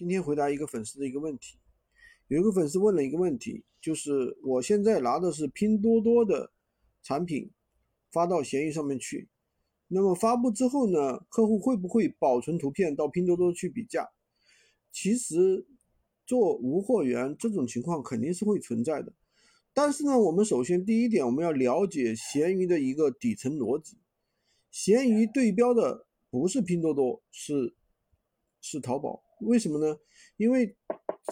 今天回答一个粉丝的一个问题，有一个粉丝问了一个问题，就是我现在拿的是拼多多的产品发到闲鱼上面去，那么发布之后呢，客户会不会保存图片到拼多多去比价？其实做无货源这种情况肯定是会存在的，但是呢，我们首先第一点我们要了解闲鱼的一个底层逻辑，闲鱼对标的不是拼多多，是是淘宝。为什么呢？因为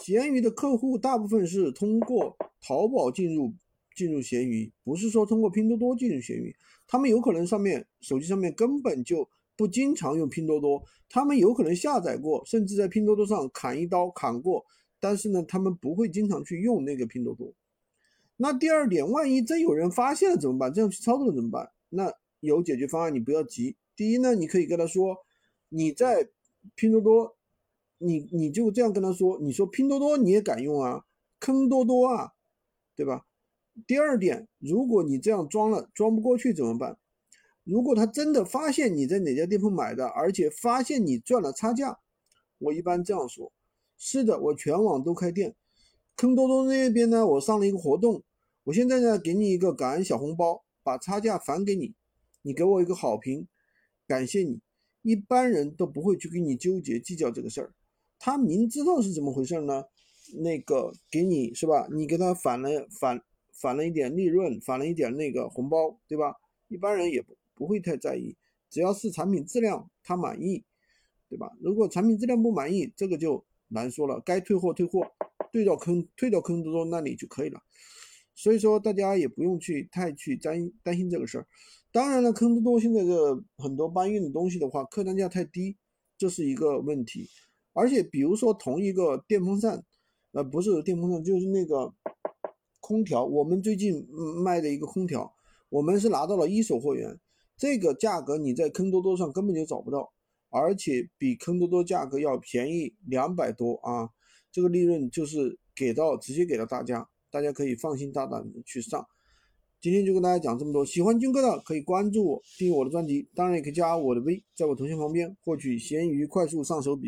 闲鱼的客户大部分是通过淘宝进入进入闲鱼，不是说通过拼多多进入闲鱼。他们有可能上面手机上面根本就不经常用拼多多，他们有可能下载过，甚至在拼多多上砍一刀砍过，但是呢，他们不会经常去用那个拼多多。那第二点，万一真有人发现了怎么办？这样去操作了怎么办？那有解决方案，你不要急。第一呢，你可以跟他说，你在拼多多。你你就这样跟他说，你说拼多多你也敢用啊，坑多多啊，对吧？第二点，如果你这样装了装不过去怎么办？如果他真的发现你在哪家店铺买的，而且发现你赚了差价，我一般这样说：是的，我全网都开店，坑多多那边呢，我上了一个活动，我现在呢给你一个感恩小红包，把差价返给你，你给我一个好评，感谢你。一般人都不会去跟你纠结计较这个事儿。他明知道是怎么回事呢？那个给你是吧？你给他返了返返了一点利润，返了一点那个红包，对吧？一般人也不不会太在意，只要是产品质量他满意，对吧？如果产品质量不满意，这个就难说了，该退货退货，退到坑退到坑多多那里就可以了。所以说大家也不用去太去担担心这个事儿。当然了，坑多多现在的很多搬运的东西的话，客单价太低，这是一个问题。而且，比如说同一个电风扇，呃，不是电风扇，就是那个空调。我们最近卖的一个空调，我们是拿到了一手货源，这个价格你在坑多多上根本就找不到，而且比坑多多价格要便宜两百多啊！这个利润就是给到直接给到大家，大家可以放心大胆的去上。今天就跟大家讲这么多，喜欢军哥的可以关注我，订阅我的专辑，当然也可以加我的微，在我头像旁边获取闲鱼快速上手笔记。